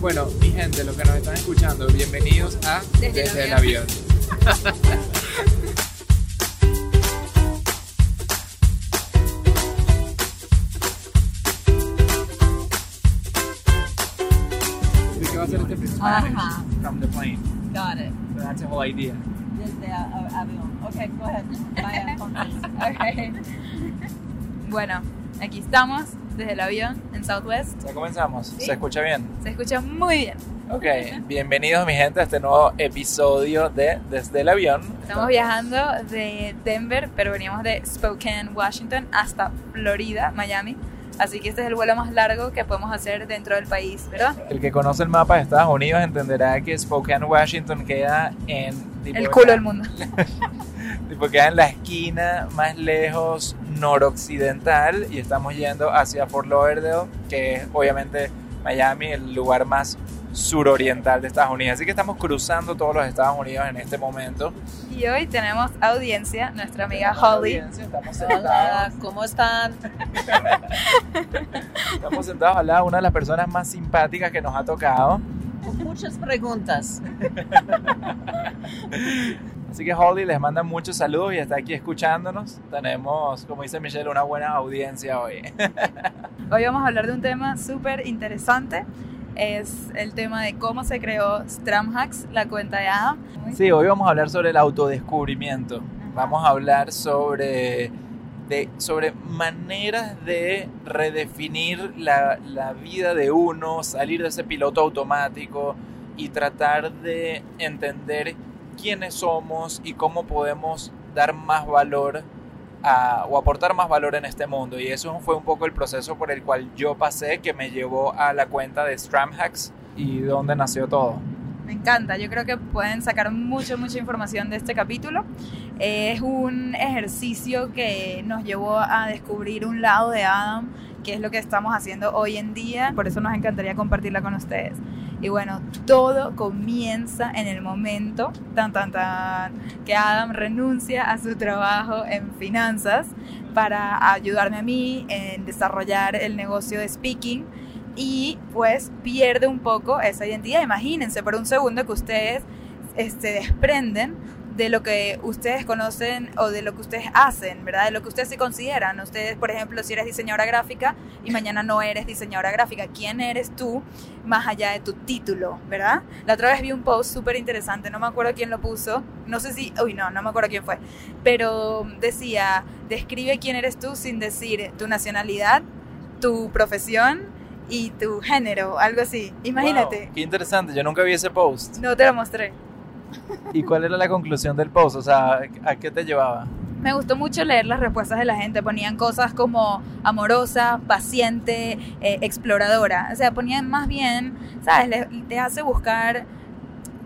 Bueno, mi gente, los que nos están escuchando, bienvenidos a Desde el Desde el avión. avión. ¿De qué va a ser este Spanish? Ajá. From the plane. Got it. So that's the whole idea. Desde avión. Okay, go ahead. Vaya. Okay. Bueno, aquí estamos desde el avión en Southwest. Ya comenzamos. Sí. ¿Se escucha bien? Se escucha muy bien. Ok, bienvenidos mi gente a este nuevo episodio de Desde el avión. Estamos viajando de Denver, pero veníamos de Spokane, Washington, hasta Florida, Miami. Así que este es el vuelo más largo que podemos hacer dentro del país, ¿verdad? El que conoce el mapa de Estados Unidos entenderá que Spokane, Washington queda en... tipo, El culo del mundo. Tipo, queda en la esquina más lejos noroccidental y estamos yendo hacia Fort Lauderdale, que es obviamente Miami, el lugar más suroriental de Estados Unidos. Así que estamos cruzando todos los Estados Unidos en este momento. Y hoy tenemos audiencia, nuestra amiga Tenemos Holly. Hola, ¿cómo están? estamos sentados al lado de una de las personas más simpáticas que nos ha tocado. Con muchas preguntas. Así que Holly les manda muchos saludos y está aquí escuchándonos. Tenemos, como dice Michelle, una buena audiencia hoy. Hoy vamos a hablar de un tema súper interesante. Es el tema de cómo se creó Stramhacks, la cuenta de Adam. Sí, hoy vamos a hablar sobre el autodescubrimiento. Vamos a hablar sobre, de, sobre maneras de redefinir la, la vida de uno, salir de ese piloto automático y tratar de entender quiénes somos y cómo podemos dar más valor a- o aportar más valor en este mundo. Y eso fue un poco el proceso por el cual yo pasé, que me llevó a la cuenta de Stramhacks y donde nació todo. Me encanta, yo creo que pueden sacar mucha, mucha información de este capítulo. Es un ejercicio que nos llevó a descubrir un lado de Adam, que es lo que estamos haciendo hoy en día. Por eso nos encantaría compartirla con ustedes. Y bueno, todo comienza en el momento, tan, tan, tan, que Adam renuncia a su trabajo en finanzas para ayudarme a mí en desarrollar el negocio de speaking y pues pierde un poco esa identidad. Imagínense por un segundo que ustedes se desprenden de lo que ustedes conocen o de lo que ustedes hacen, ¿verdad? De lo que ustedes se consideran. Ustedes, por ejemplo, si eres diseñadora gráfica y mañana no eres diseñadora gráfica, ¿quién eres tú más allá de tu título, ¿verdad? La otra vez vi un post súper interesante, no me acuerdo quién lo puso, no sé si, uy, no, no me acuerdo quién fue, pero decía, describe quién eres tú sin decir tu nacionalidad, tu profesión y tu género, algo así. Imagínate. Wow, qué interesante, yo nunca vi ese post. No te lo mostré. ¿Y cuál era la conclusión del post? O sea, ¿a qué te llevaba? Me gustó mucho leer las respuestas de la gente. Ponían cosas como amorosa, paciente, eh, exploradora. O sea, ponían más bien, ¿sabes? Le- te hace buscar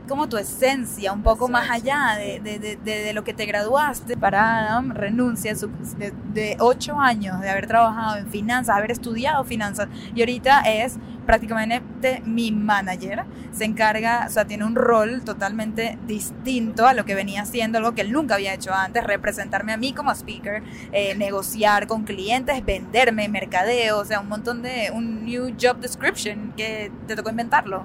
como tu esencia, un poco más allá de, de- de- de- lo que te graduaste. Para Adam, renuncia su- de, de ocho años de haber trabajado en finanzas, haber estudiado finanzas, y ahorita es prácticamente mi manager. Se encarga, o sea, tiene un rol totalmente distinto a lo que venía haciendo, algo que él nunca había hecho antes, representarme a mí como speaker, eh, negociar con clientes, venderme, mercadeo, o sea, un montón de, un new job description que te tocó inventarlo.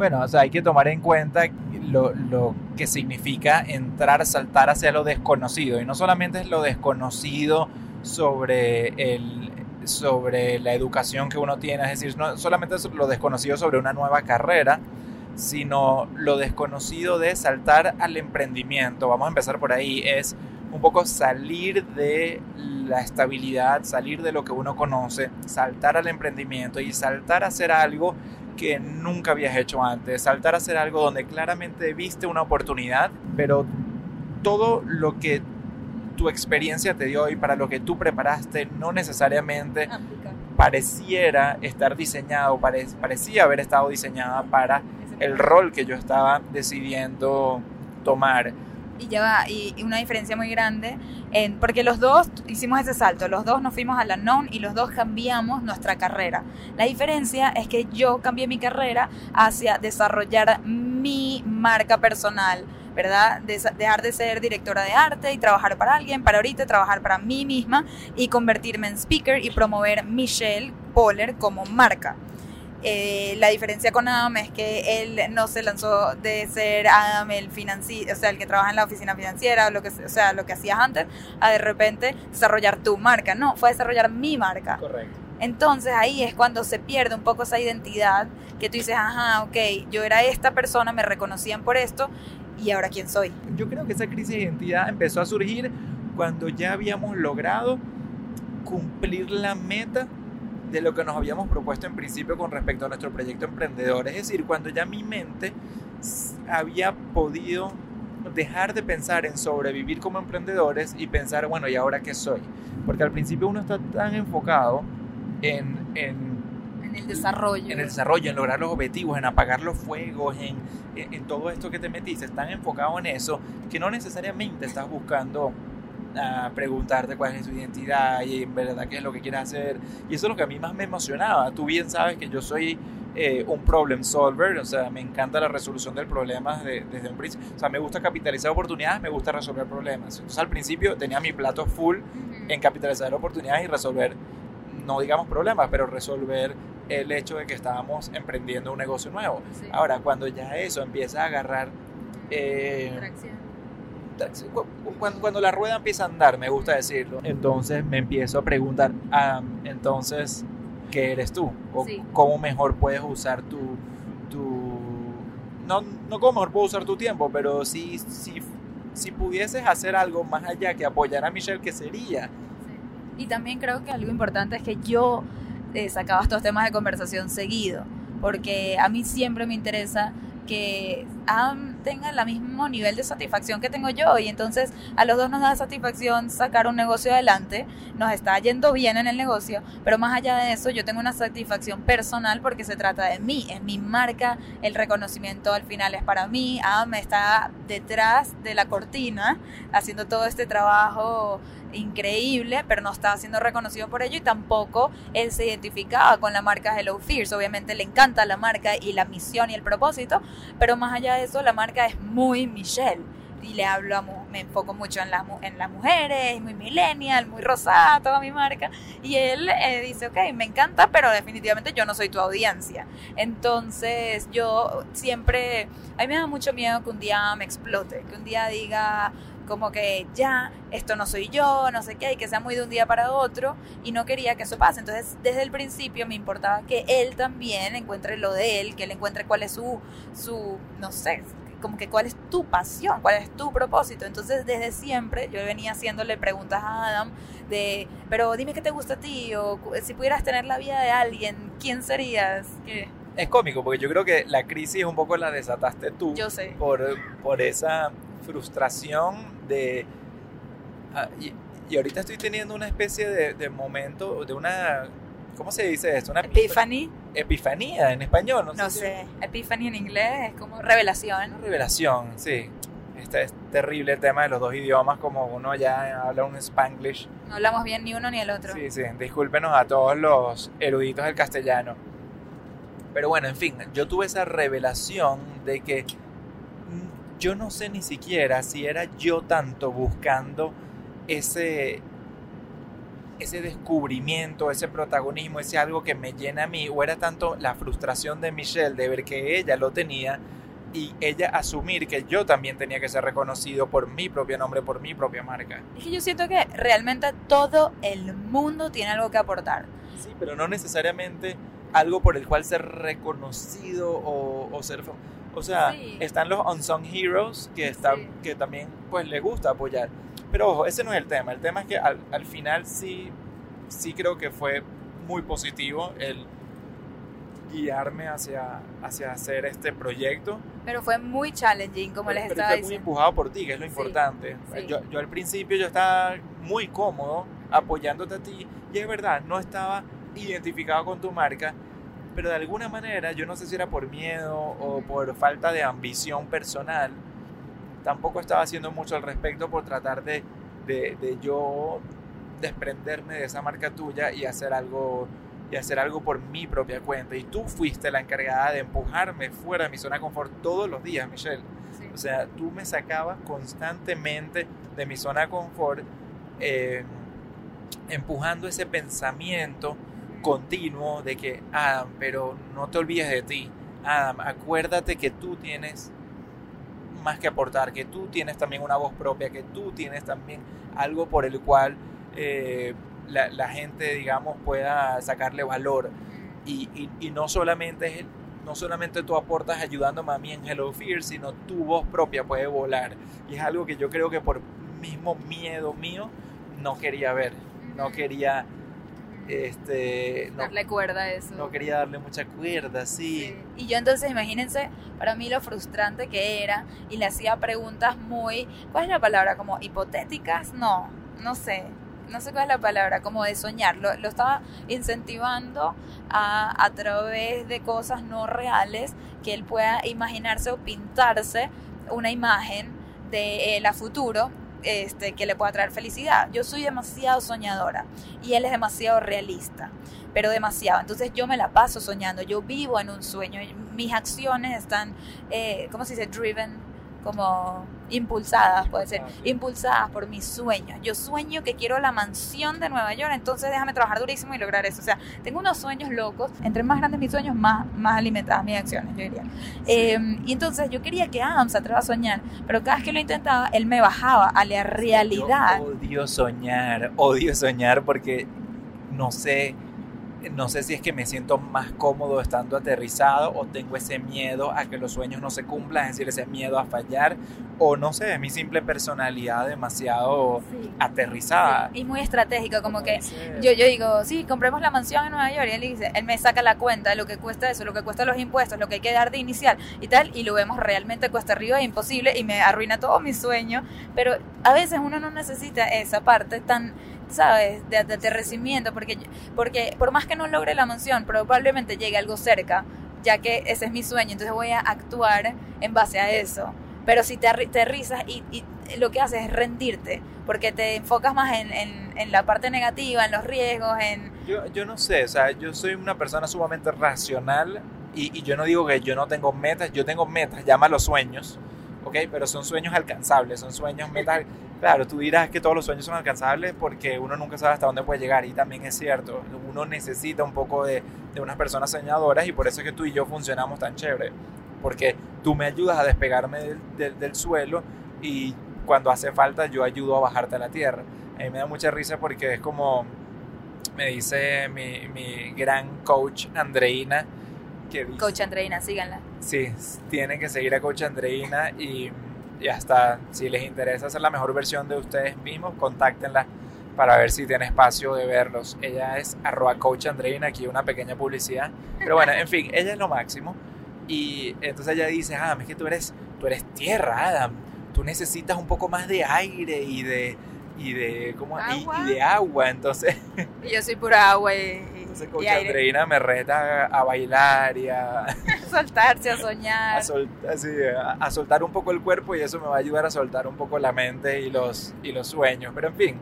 Bueno, o sea, hay que tomar en cuenta lo, lo que significa entrar, saltar hacia lo desconocido. Y no solamente es lo desconocido sobre, el, sobre la educación que uno tiene, es decir, no solamente es lo desconocido sobre una nueva carrera, sino lo desconocido de saltar al emprendimiento. Vamos a empezar por ahí. Es un poco salir de la estabilidad, salir de lo que uno conoce, saltar al emprendimiento y saltar a hacer algo que nunca habías hecho antes, saltar a hacer algo donde claramente viste una oportunidad, pero todo lo que tu experiencia te dio y para lo que tú preparaste no necesariamente pareciera estar diseñado, pare- parecía haber estado diseñada para el rol que yo estaba decidiendo tomar. Y ya va, y, y una diferencia muy grande, en, porque los dos hicimos ese salto, los dos nos fuimos a la non y los dos cambiamos nuestra carrera. La diferencia es que yo cambié mi carrera hacia desarrollar mi marca personal, ¿verdad? Dejar de ser directora de arte y trabajar para alguien, para ahorita trabajar para mí misma y convertirme en speaker y promover Michelle Poller como marca. Eh, la diferencia con Adam es que él no se lanzó de ser Adam el financiero, o sea, el que trabaja en la oficina financiera, o, lo que, o sea, lo que hacías antes, a de repente desarrollar tu marca. No, fue desarrollar mi marca. Correcto. Entonces ahí es cuando se pierde un poco esa identidad que tú dices, ajá, ok, yo era esta persona, me reconocían por esto, y ahora quién soy. Yo creo que esa crisis de identidad empezó a surgir cuando ya habíamos logrado cumplir la meta de lo que nos habíamos propuesto en principio con respecto a nuestro proyecto emprendedor. Es decir, cuando ya mi mente había podido dejar de pensar en sobrevivir como emprendedores y pensar, bueno, ¿y ahora qué soy? Porque al principio uno está tan enfocado en, en en el desarrollo. En el desarrollo, en lograr los objetivos, en apagar los fuegos, en, en, en todo esto que te metiste, están enfocado en eso, que no necesariamente estás buscando a preguntarte cuál es su identidad y en verdad qué es lo que quieres hacer. Y eso es lo que a mí más me emocionaba. Tú bien sabes que yo soy eh, un problem solver, o sea, me encanta la resolución del problema desde, desde un principio. O sea, me gusta capitalizar oportunidades, me gusta resolver problemas. Entonces al principio tenía mi plato full en capitalizar oportunidades y resolver, no digamos problemas, pero resolver el hecho de que estábamos emprendiendo un negocio nuevo. Sí. Ahora, cuando ya eso empieza a agarrar... Eh, cuando, cuando, la rueda empieza a andar, me gusta decirlo, entonces me empiezo a preguntar, ah, entonces, ¿qué eres tú? ¿O Sí. cómo mejor puedes usar tu... tu no, no cómo mejor puedo usar tu tiempo, pero si, si, si pudieses hacer algo más allá que apoyar a Michelle, ¿qué sería? Y también creo que algo importante es que yo eh, sacaba estos temas de conversación seguido, porque a mí siempre me interesa que Adam tenga el mismo nivel de satisfacción que tengo yo. Y entonces a los dos nos da satisfacción sacar un negocio adelante, nos está yendo bien en el negocio, pero más allá de eso yo tengo una satisfacción personal porque se trata de mí, es mi marca, el reconocimiento al final es para mí, Adam está detrás de la cortina haciendo todo este trabajo increíble, pero no estaba siendo reconocido por ello y tampoco él se identificaba con la marca Hello Fierce. Obviamente le encanta la marca y la misión y el propósito, pero más allá de eso, la marca es muy Michelle. Y le hablo, a me enfoco mucho en, la, mu- en las mujeres, muy millennial, muy rosada, toda mi marca. Y él eh, dice, ok, me encanta, pero definitivamente yo no soy tu audiencia. Entonces yo siempre, a mí me da mucho miedo que un día me explote, que un día diga, como que ya, esto no soy yo, no sé qué, y que sea muy de un día para otro, y no quería que eso pase. Entonces, desde el principio me importaba que él también encuentre lo de él, que él encuentre cuál es su, su no sé, como que cuál es tu pasión, cuál es tu propósito. Entonces, desde siempre yo venía haciéndole preguntas a Adam de, pero dime qué te gusta a ti, o si pudieras tener la vida de alguien, ¿quién serías? ¿Qué? Es cómico, porque yo creo que la crisis un poco la desataste tú. Yo sé. por, por esa frustración de... ah, y, y ahorita estoy teniendo una especie de, de momento, de una... ¿Cómo se dice esto? Una Epiphany, epifanía en español, no, no si- sé, Epiphany en inglés es como revelación. Una revelación, sí. Este es terrible el tema de los dos idiomas, como uno ya habla un spanglish. No hablamos bien ni uno ni el otro. Sí, sí, discúlpenos a todos los eruditos del castellano. Pero bueno, en fin, yo tuve esa revelación de que yo no sé ni siquiera si era yo tanto buscando ese ese descubrimiento, ese protagonismo, ese algo que me llena a mí, o era tanto la frustración de Michelle de ver que ella lo tenía y ella asumir que yo también tenía que ser reconocido por mi propio nombre, por mi propia marca. Es que yo siento que realmente todo el mundo tiene algo que aportar. Sí, pero no necesariamente algo por el cual ser reconocido o, o ser... fam- O sea, Sí. están los unsung heroes que, están, Sí. que también pues les gusta apoyar. Pero ojo, ese no es el tema. El tema es que al, al final sí, sí creo que fue muy positivo el guiarme hacia, hacia hacer este proyecto. Pero fue muy challenging, como les pero estaba fue muy diciendo. empujado por ti, que es lo Sí, importante. sí. Yo, yo al principio yo estaba muy cómodo apoyándote a ti y es verdad, no estaba identificado con tu marca, pero de alguna manera, yo no sé si era por miedo o por falta de ambición personal, tampoco estaba haciendo mucho al respecto por tratar de, de, de yo desprenderme de esa marca tuya y hacer algo y hacer algo por mi propia cuenta. Y tú fuiste la encargada de empujarme fuera de mi zona de confort todos los días, Michelle. Sí. O sea, tú me sacabas constantemente de mi zona de confort, eh, empujando ese pensamiento continuo de que, Adam, pero no te olvides de ti. Adam, acuérdate que tú tienes más que aportar, que tú tienes también una voz propia, que tú tienes también algo por el cual eh, la, la, gente, digamos, pueda sacarle valor. Y, y, y, no solamente es no solamente tú aportas ayudándome a mí en Hello Fear, sino tu voz propia puede volar. Y es algo que yo creo que por mismo miedo mío no quería ver, no quería este, no, darle cuerda a eso. No quería darle mucha cuerda, sí. sí. Y yo entonces, imagínense, para mí lo frustrante que era, y le hacía preguntas muy, ¿cuál es la palabra? Como hipotéticas, no, no sé, no sé cuál es la palabra, como de soñar. Lo, lo estaba incentivando a, a través de cosas no reales, que él pueda imaginarse o pintarse una imagen de él a futuro este, que le pueda traer felicidad. Yo soy demasiado soñadora y él es demasiado realista, pero demasiado. Entonces yo me la paso soñando, yo vivo en un sueño, mis acciones están, eh, ¿cómo se dice? Driven como impulsadas, puede ser, impulsadas por mis sueños. Yo sueño que quiero la mansión de Nueva York, entonces déjame trabajar durísimo y lograr eso. O sea, tengo unos sueños locos, entre más grandes mis sueños, más, más alimentadas mis acciones, yo diría. Eh, y entonces yo quería que Adam se atreva a soñar, pero cada vez que lo intentaba, él me bajaba a la realidad. Yo odio soñar, odio soñar porque no sé no sé si es que me siento más cómodo estando aterrizado o tengo ese miedo a que los sueños no se cumplan, es decir, ese miedo a fallar o no sé, mi simple personalidad demasiado sí. aterrizada. Sí. Y muy estratégica, como que yo, yo digo, sí, compremos la mansión en Nueva York y él dice, él me saca la cuenta de lo que cuesta eso, lo que cuesta los impuestos, lo que hay que dar de inicial y tal, y lo vemos realmente cuesta arriba, es imposible y me arruina todo mi sueño, pero a veces uno no necesita esa parte tan ¿sabes? De, de porque, porque por más que no logre la mansión, probablemente llegue algo cerca, ya que ese es mi sueño, entonces voy a actuar en base a eso. Pero si te aterrizas y, y lo que haces es rendirte, porque te enfocas más en, en, la parte negativa, en los riesgos, en... Yo, yo no sé, o sea, yo soy una persona sumamente racional y, y yo no digo que yo no tengo metas, yo tengo metas, llámalo sueños, ¿ok? Pero son sueños alcanzables, son sueños, metas Claro, tú dirás que todos los sueños son alcanzables porque uno nunca sabe hasta dónde puede llegar y también es cierto, uno necesita un poco de, de unas personas soñadoras y por eso es que tú y yo funcionamos tan chévere, porque tú me ayudas a despegarme del, del, del suelo y cuando hace falta yo ayudo a bajarte a la tierra. A mí me da mucha risa porque es como me dice mi, mi gran coach Andreina, que Coach Andreina, síganla. Sí, tienen que seguir a Coach Andreina y y hasta si les interesa hacer la mejor versión de ustedes mismos, contáctenla para ver si tiene espacio de verlos. Ella es arroba coach Andreina, aquí una pequeña publicidad. Pero bueno, en fin, ella es lo máximo. Y entonces ella dice, Adam, es que tú eres, tú eres tierra, Adam. Tú necesitas un poco más de aire y de, y de, ¿cómo? Y, y, de agua. Entonces... Y yo soy pura agua y, entonces coach Andreina me reta a bailar y a... soltarse, a soñar. A, sol, así, a, a, soltar un poco el cuerpo y eso me va a ayudar a soltar un poco la mente y los, y los sueños. Pero en fin.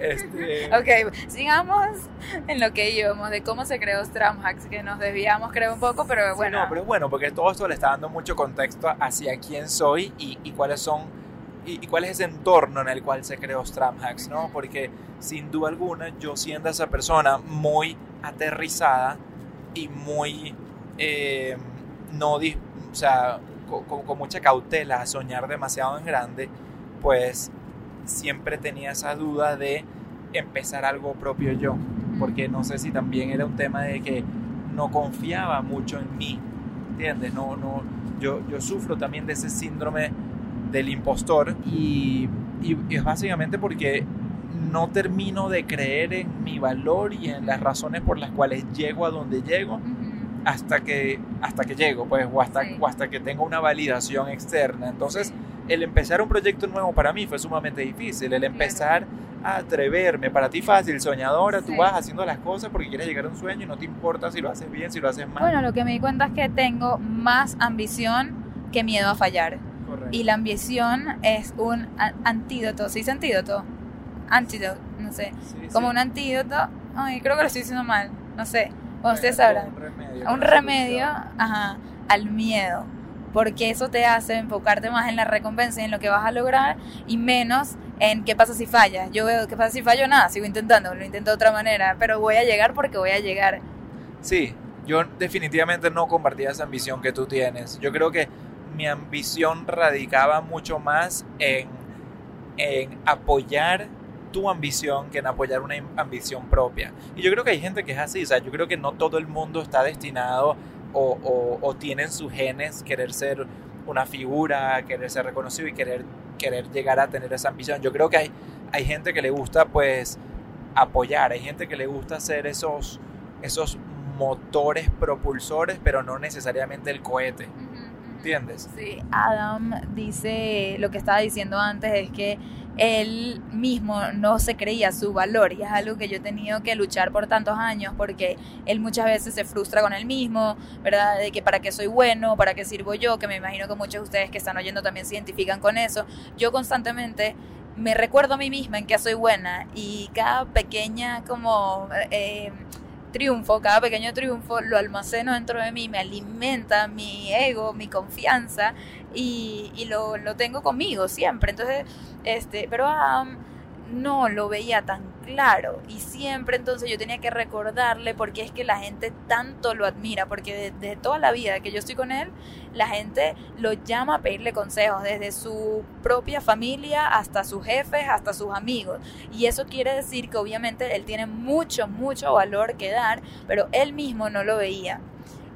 Este... Ok, sigamos en lo que íbamos, de cómo se creó Stramhacks, que nos desviamos creo un poco, pero bueno. Sí, no, pero bueno, porque todo esto le está dando mucho contexto hacia quién soy y, y cuáles son y, y, cuál es ese entorno en el cual se creó Stramhacks, ¿no? Porque sin duda alguna yo siendo esa persona muy aterrizada y muy eh, no, o sea, con, con, mucha cautela a soñar demasiado en grande, pues siempre tenía esa duda de empezar algo propio yo, porque no sé si también era un tema de que no confiaba mucho en mí, ¿entiendes? No, no, yo, yo sufro también de ese síndrome del impostor y, y, y es básicamente porque no termino de creer en mi valor y en las razones por las cuales llego a donde llego uh -huh. hasta que hasta que llego pues o hasta, sí. o hasta que tengo una validación externa entonces sí. el empezar un proyecto nuevo para mí fue sumamente difícil el empezar claro. a atreverme para ti fácil soñadora sí. tú vas haciendo las cosas porque quieres llegar a un sueño y no te importa si lo haces bien si lo haces mal bueno lo que me di cuenta es que tengo más ambición que miedo a fallar Correcto. y la ambición es un antídoto ¿sí dice antídoto? antídoto, no sé, sí, como sí. un antídoto, ay, creo que lo estoy diciendo mal, no sé, bueno, ustedes sabrán, un remedio, un remedio ajá, al miedo, porque eso te hace enfocarte más en la recompensa y en lo que vas a lograr y menos en qué pasa si fallas. Yo veo qué pasa si fallo, nada, sigo intentando, lo intento de otra manera, pero voy a llegar porque voy a llegar. Sí, yo definitivamente no compartía esa ambición que tú tienes. Yo creo que mi ambición radicaba mucho más en, en apoyar tu ambición que en apoyar una ambición propia. Y yo creo que hay gente que es así, o sea, yo creo que no todo el mundo está destinado o, tiene en sus genes querer ser una figura, querer ser reconocido y querer, querer llegar a tener esa ambición. Yo creo que hay, hay gente que le gusta pues apoyar, hay gente que le gusta ser esos, esos motores propulsores, pero no necesariamente el cohete. ¿Entiendes? Sí, Adam dice lo que estaba diciendo antes es que él mismo no se creía su valor y es algo que yo he tenido que luchar por tantos años porque él muchas veces se frustra con él mismo, ¿verdad? De que para qué soy bueno, para qué sirvo yo, que me imagino que muchos de ustedes que están oyendo también se identifican con eso. Yo constantemente me recuerdo a mí misma en que soy buena y cada pequeña como... Eh, triunfo, cada pequeño triunfo lo almaceno dentro de mí, me alimenta mi ego, mi confianza y, y lo, lo, tengo conmigo siempre. Entonces, este, pero um, no lo veía tan claro y siempre entonces yo tenía que recordarle porque es que la gente tanto lo admira, porque desde toda la vida que yo estoy con él, la gente lo llama a pedirle consejos, desde su propia familia hasta sus jefes, hasta sus amigos. Y eso quiere decir que obviamente él tiene mucho, mucho valor que dar, pero él mismo no lo veía.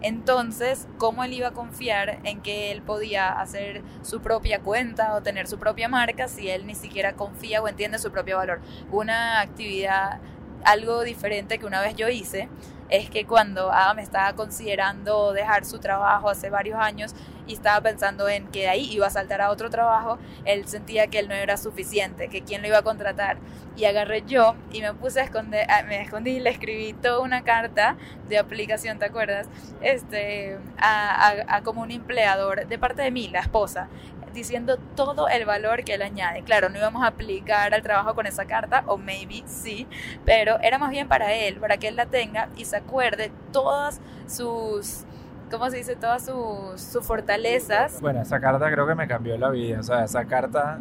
Entonces, ¿cómo él iba a confiar en que él podía hacer su propia cuenta o tener su propia marca si él ni siquiera confía o entiende su propio valor? Una actividad algo diferente que una vez yo hice es que cuando Adam estaba considerando dejar su trabajo hace varios años y estaba pensando en que de ahí iba a saltar a otro trabajo, él sentía que él no era suficiente, que quién lo iba a contratar. Y agarré yo y me puse a esconder, me escondí y le escribí toda una carta de aplicación, ¿te acuerdas? Este, a, a, a como un empleador de parte de mí, la esposa, diciendo todo el valor que él añade. Claro, no íbamos a aplicar al trabajo con esa carta, o maybe sí, pero era más bien para él, para que él la tenga y se acuerde todas sus... ¿Cómo se dice? Todas sus, fortalezas. Bueno, esa carta creo que me cambió la vida. O sea, esa carta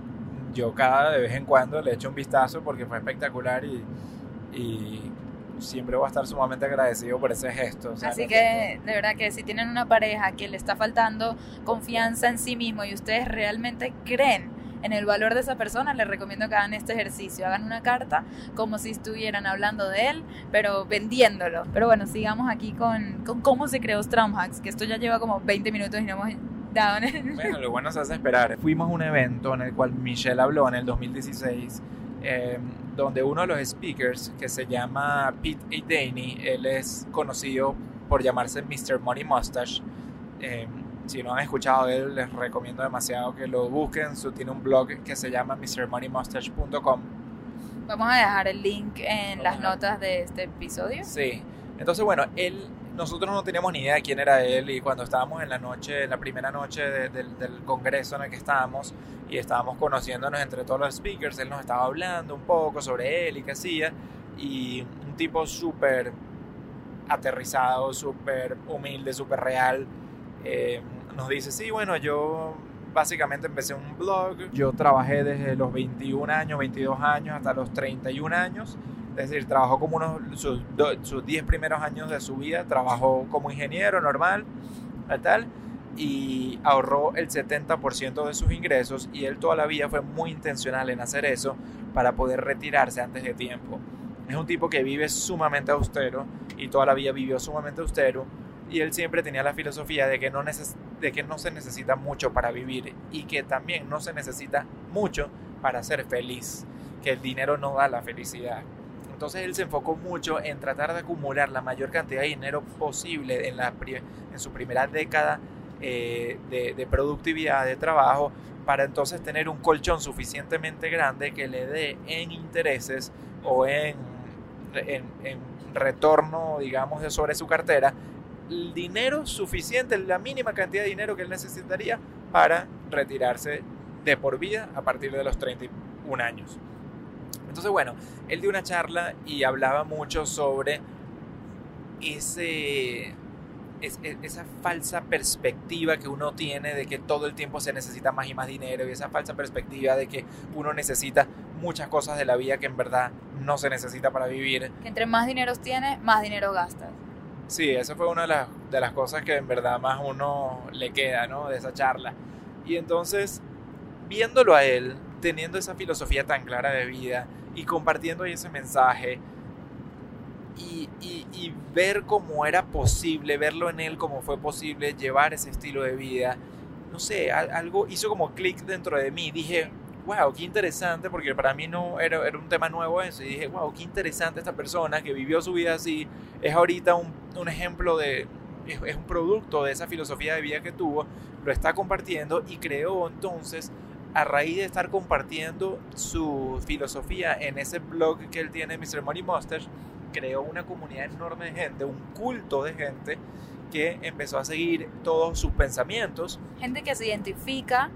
yo cada de vez en cuando le echo un vistazo porque fue espectacular y siempre voy a estar sumamente agradecido por ese gesto. O sea, Así que de verdad que si tienen una pareja que le está faltando confianza en sí mismo y ustedes realmente creen en el valor de esa persona, les recomiendo que hagan este ejercicio. Hagan una carta como si estuvieran hablando de él, pero vendiéndolo. Pero bueno, sigamos aquí con, con cómo se creó Stromhacks, que esto ya lleva como 20 minutos y no hemos dado. Bueno, lo bueno se hace esperar. Fuimos a un evento en el cual Michelle habló en el 2016. Eh, donde uno de los speakers, que se llama Pete Adaney, él es conocido por llamarse Mr. Money Mustache. Eh, si no han escuchado de él, les recomiendo demasiado que lo busquen. Su, tiene un blog que se llama mrmoneymustache.com. Vamos a dejar el link en las notas de este episodio. Sí. Entonces, bueno, él, nosotros no teníamos ni idea de quién era él y cuando estábamos en la noche, en la primera noche de, de, del congreso en el que estábamos y estábamos conociéndonos entre todos los speakers, él nos estaba hablando un poco sobre él y qué hacía y un tipo súper aterrizado, súper humilde, súper real. Eh, nos dice, sí, bueno, yo básicamente empecé un blog, yo trabajé desde los 21 años, 22 años hasta los 31 años, es decir, trabajó como unos, sus, do, sus 10 primeros años de su vida, trabajó como ingeniero normal, tal, y ahorró el 70% de sus ingresos y él toda la vida fue muy intencional en hacer eso para poder retirarse antes de tiempo. Es un tipo que vive sumamente austero y toda la vida vivió sumamente austero y él siempre tenía la filosofía de que, no neces de que no se necesita mucho para vivir y que también no se necesita mucho para ser feliz, que el dinero no da la felicidad. Entonces él se enfocó mucho en tratar de acumular la mayor cantidad de dinero posible en, la, en su primera década eh, de, de, productividad, de trabajo, para entonces tener un colchón suficientemente grande que le dé en intereses o en, en, en retorno, digamos, de sobre su cartera, el dinero suficiente, la mínima cantidad de dinero que él necesitaría para retirarse de por vida a partir de los 31 años. Entonces, bueno, él dio una charla y hablaba mucho sobre ese, es, es- esa falsa perspectiva que uno tiene de que todo el tiempo se necesita más y más dinero y esa falsa perspectiva de que uno necesita muchas cosas de la vida que en verdad no se necesita para vivir. Que entre más dinero tienes, más dinero gastas. Sí, esa fue una de las, de las cosas que en verdad más uno le queda, ¿no? De esa charla. Y entonces, viéndolo a él, teniendo esa filosofía tan clara de vida y compartiendo ese mensaje y, y- y ver cómo era posible, verlo en él como fue posible, llevar ese estilo de vida, no sé, al- algo hizo como clic dentro de mí. Dije, wow, qué interesante, porque para mí no era, era un tema nuevo eso. Y dije, wow, qué interesante esta persona que vivió su vida así, es ahorita un, un ejemplo de, es, es un producto de esa filosofía de vida que tuvo, lo está compartiendo y creó entonces, a raíz de estar compartiendo su filosofía en ese blog que él tiene, Mr. Money Monsters, creó una comunidad enorme de gente, un culto de gente que empezó a seguir todos sus pensamientos. Gente que se identifica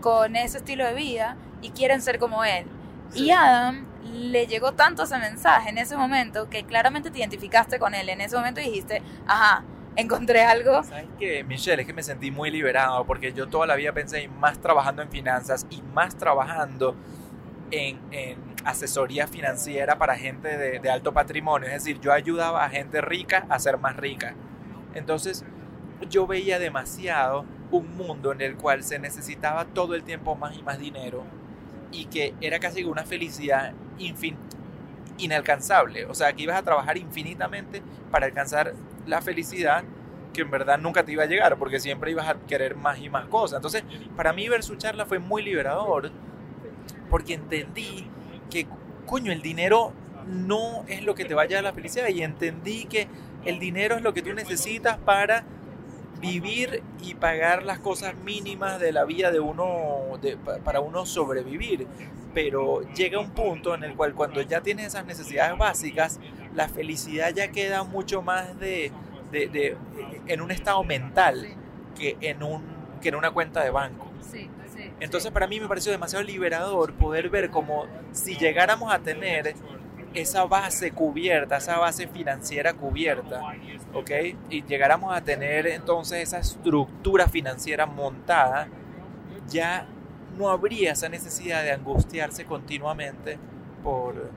con ese estilo de vida y quieren ser como él. Sí. Y Adam le llegó tanto ese mensaje en ese momento que claramente te identificaste con él en ese momento dijiste, ajá, encontré algo. ¿Sabes qué, Michelle? Es que me sentí muy liberado porque yo toda la vida pensé en más trabajando en finanzas y más trabajando en, asesoría financiera para gente de, de alto patrimonio. Es decir, yo ayudaba a gente rica a ser más rica. Entonces, yo veía demasiado un mundo en el cual se necesitaba todo el tiempo más y más dinero y que era casi una felicidad infin- inalcanzable. O sea, que ibas a trabajar infinitamente para alcanzar la felicidad que en verdad nunca te iba a llegar porque siempre ibas a querer más y más cosas. Entonces, para mí ver su charla fue muy liberador porque entendí que, coño, el dinero no es lo que te vaya a la felicidad y entendí que el dinero es lo que tú necesitas para vivir y pagar las cosas mínimas de la vida de uno, para uno sobrevivir. Pero llega un punto en el cual cuando ya tienes esas necesidades básicas, la felicidad ya queda mucho más de, de- de- en un estado mental que en, un, que en una cuenta de banco. Sí, sí. Entonces para mí me pareció demasiado liberador poder ver como si llegáramos a tener esa base cubierta, esa base financiera cubierta, ¿ok? Y llegáramos a tener entonces esa estructura financiera montada, ya no habría esa necesidad de angustiarse continuamente por,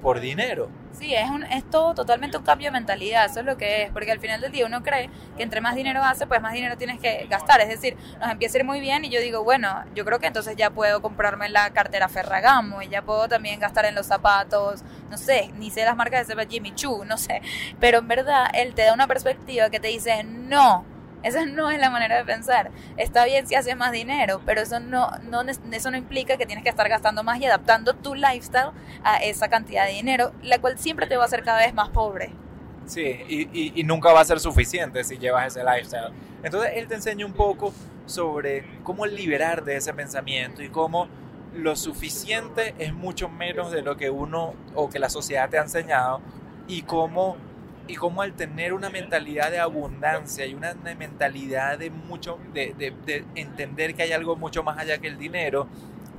por dinero. Sí, es, un, es todo totalmente un cambio de mentalidad, eso es lo que es, porque al final del día uno cree que entre más dinero hace, pues más dinero tienes que gastar, es decir, nos empieza a ir muy bien y yo digo, bueno, yo creo que entonces ya puedo comprarme la cartera Ferragamo y ya puedo también gastar en los zapatos, no sé, ni sé las marcas de Jimmy Choo, no sé, pero en verdad él te da una perspectiva que te dice, no, esa no es la manera de pensar. Está bien si haces más dinero, pero eso no, no, eso no implica que tienes que estar gastando más y adaptando tu lifestyle a esa cantidad de dinero, la cual siempre te va a hacer cada vez más pobre. Sí, y, y- y nunca va a ser suficiente si llevas ese lifestyle. Entonces él te enseña un poco sobre cómo liberar de ese pensamiento y cómo lo suficiente es mucho menos de lo que uno o que la sociedad te ha enseñado y cómo, y cómo al tener una mentalidad de abundancia y una mentalidad de mucho de, de- de entender que hay algo mucho más allá que el dinero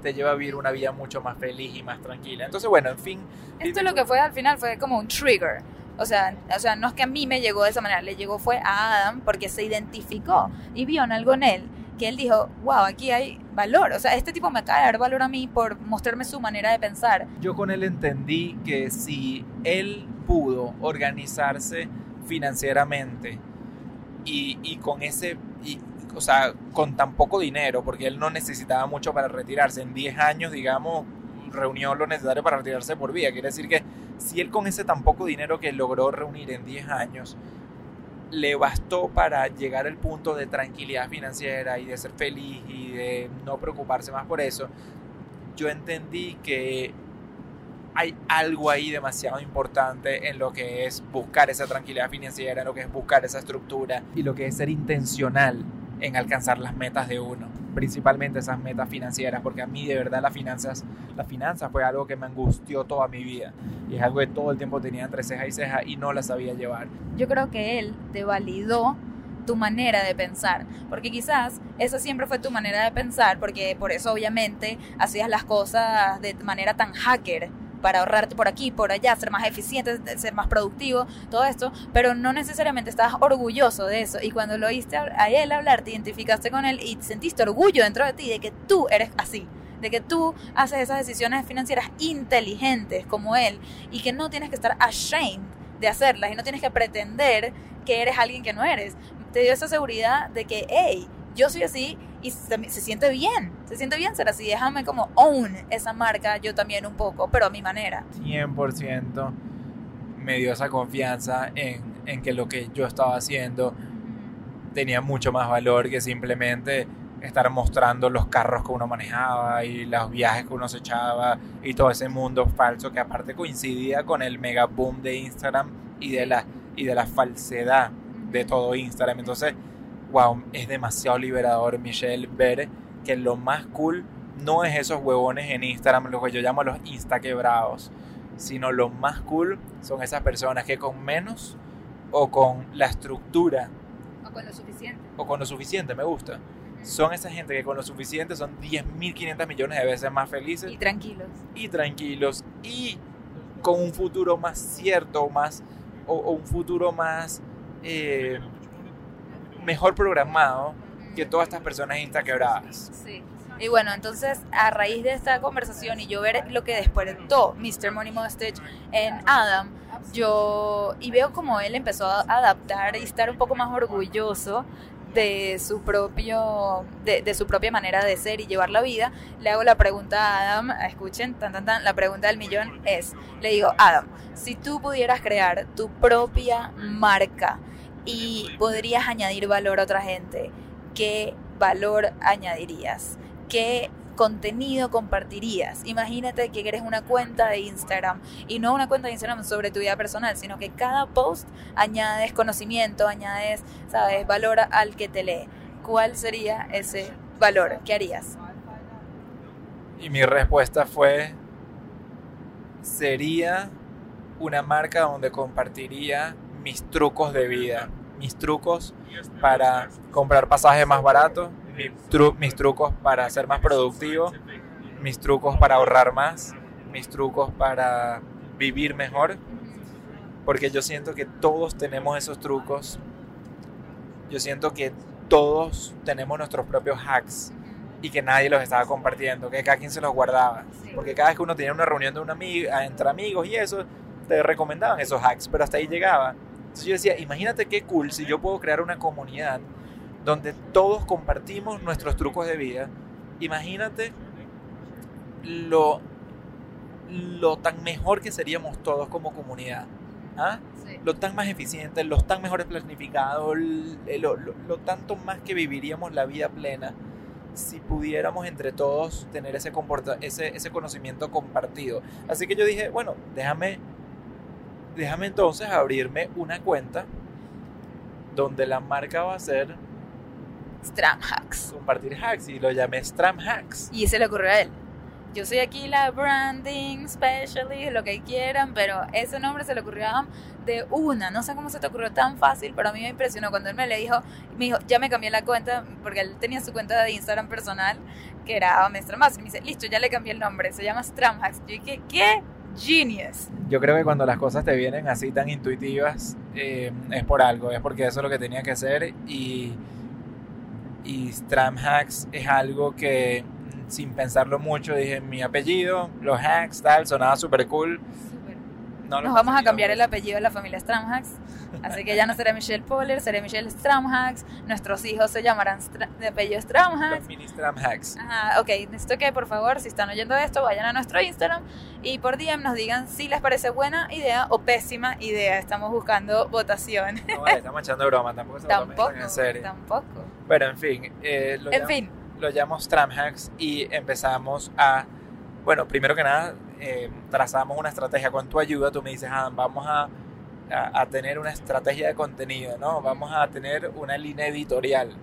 te lleva a vivir una vida mucho más feliz y más tranquila. Entonces, bueno, en fin. Esto lo que fue al final fue como un trigger. O sea, o sea, no es que a mí me llegó de esa manera, le llegó fue a Adam porque se identificó y vio en algo en él que él dijo, wow, aquí hay valor. O sea, este tipo me acaba de dar valor a mí por mostrarme su manera de pensar. Yo con él entendí que si él pudo organizarse financieramente y, y con ese, y, o sea, con tan poco dinero, porque él no necesitaba mucho para retirarse, en 10 años, digamos, reunió lo necesario para retirarse por vida. Quiere decir que si él con ese tan poco dinero que logró reunir en 10 años, le bastó para llegar al punto de tranquilidad financiera y de ser feliz y de no preocuparse más por eso, yo entendí que hay algo ahí demasiado importante en lo que es buscar esa tranquilidad financiera, en lo que es buscar esa estructura y lo que es ser intencional en alcanzar las metas de uno, principalmente esas metas financieras, porque a mí de verdad las finanzas, las finanzas fue algo que me angustió toda mi vida y es algo que todo el tiempo tenía entre ceja y ceja y no la sabía llevar. Yo creo que él te validó tu manera de pensar, porque quizás esa siempre fue tu manera de pensar, porque por eso obviamente hacías las cosas de manera tan hacker para ahorrarte por aquí, por allá, ser más eficiente, ser más productivo, todo esto, pero no necesariamente estabas orgulloso de eso. Y cuando lo oíste a él hablar, te identificaste con él y sentiste orgullo dentro de ti de que tú eres así de que tú haces esas decisiones financieras inteligentes como él y que no tienes que estar ashamed de hacerlas y no tienes que pretender que eres alguien que no eres. Te dio esa seguridad de que, hey, yo soy así y se, se, siente bien, se siente bien ser así. Déjame como own esa marca yo también un poco, pero a mi manera. 100% me dio esa confianza en, en que lo que yo estaba haciendo tenía mucho más valor que simplemente estar mostrando los carros que uno manejaba y los viajes que uno se echaba y todo ese mundo falso que aparte coincidía con el mega boom de Instagram y de la, y de la falsedad de todo Instagram. Entonces, wow, es demasiado liberador, Michelle, ver que lo más cool no es esos huevones en Instagram, lo que yo llamo los insta quebrados, sino lo más cool son esas personas que con menos o con la estructura o con lo suficiente o con lo suficiente, me gusta son esa gente que con lo suficiente son 10.500 millones de veces más felices. Y tranquilos. Y tranquilos. Y con un futuro más cierto, más, o, o un futuro más eh, mejor programado que todas estas personas instaquebradas. Sí. Y bueno, entonces a raíz de esta conversación y yo ver lo que despertó Mr. Money Mustache en Adam, yo y veo como él empezó a adaptar y estar un poco más orgulloso de su propio de, de, su propia manera de ser y llevar la vida le hago la pregunta a Adam escuchen tan tan tan la pregunta del millón es le digo Adam si tú pudieras crear tu propia marca y podrías añadir valor a otra gente qué valor añadirías qué contenido compartirías. Imagínate que eres una cuenta de Instagram y no una cuenta de Instagram sobre tu vida personal, sino que cada post añades conocimiento, añades, sabes, valor al que te lee. ¿Cuál sería ese valor? ¿Qué harías? Y mi respuesta fue, sería una marca donde compartiría mis trucos de vida, mis trucos para comprar pasajes más baratos, mis, tru mis trucos para ser más productivo, mis trucos para ahorrar más, mis trucos para vivir mejor, porque yo siento que todos tenemos esos trucos, yo siento que todos tenemos nuestros propios hacks y que nadie los estaba compartiendo, que cada quien se los guardaba, porque cada vez que uno tenía una reunión de una amiga, entre amigos y eso, te recomendaban esos hacks, pero hasta ahí llegaba. Entonces yo decía, imagínate qué cool si yo puedo crear una comunidad donde todos compartimos nuestros trucos de vida. Imagínate lo, lo tan mejor que seríamos todos como comunidad. ¿Ah? Sí. Lo tan más eficientes, los tan mejores planificados, lo, lo, lo, tanto más que viviríamos la vida plena si pudiéramos entre todos tener ese, comporta ese, ese conocimiento compartido. Así que yo dije, bueno, déjame, déjame entonces abrirme una cuenta donde la marca va a ser Stram Hacks. Compartir hacks y lo llamé Stram Hacks. Y se le ocurrió a él. Yo soy aquí la branding specialist, lo que quieran, pero ese nombre se le ocurrió a de una. No sé cómo se te ocurrió tan fácil, pero a mí me impresionó cuando él me le dijo, me dijo, ya me cambié la cuenta, porque él tenía su cuenta de Instagram personal, que era Mestra Más. Y me dice, listo, ya le cambié el nombre, se llama Stram Hacks. Yo dije, ¿qué? Genius. Yo creo que cuando las cosas te vienen así tan intuitivas, eh, es por algo, es porque eso es lo que tenía que hacer y y Stram Hacks es algo que sin pensarlo mucho dije mi apellido, los hacks, tal, sonaba súper cool. No Nos vamos a cambiar el apellido de la familia Stramhacks. Así que ya no será Michelle Poller, será Michelle Stramhacks. Nuestros hijos se llamarán Stra de apellido Stramhacks. Los mini Stramhacks. Ajá, ok. Necesito que por favor, si están oyendo esto, vayan a nuestro Instagram y por DM nos digan si les parece buena idea o pésima idea. Estamos buscando votación. No, vale, estamos echando broma, tampoco se tampoco, en serio. Tampoco. Pero en fin. Eh, lo en llamo, fin. Lo llamo Stramhacks y empezamos a. Bueno, primero que nada, eh, trazamos una estrategia con tu ayuda. Tú me dices, ah, vamos a, a, a, tener una estrategia de contenido, ¿no? Vamos a tener una línea editorial.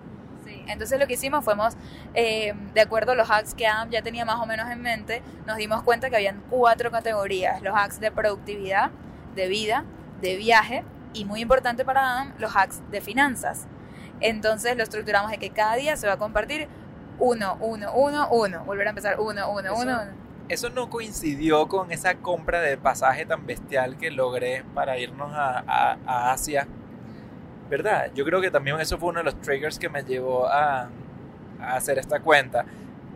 Sí, entonces lo que hicimos fuimos, eh, de acuerdo a los hacks que Adam ya tenía más o menos en mente, nos dimos cuenta que habían cuatro categorías. Los hacks de productividad, de vida, de viaje y muy importante para Adam, los hacks de finanzas. Entonces lo estructuramos de que cada día se va a compartir uno, uno, uno, uno. Volver a empezar uno, uno, Eso. uno. Eso no coincidió con esa compra de pasaje tan bestial que logré para irnos a, a- a Asia. ¿Verdad? Yo creo que también eso fue uno de los triggers que me llevó a, a hacer esta cuenta.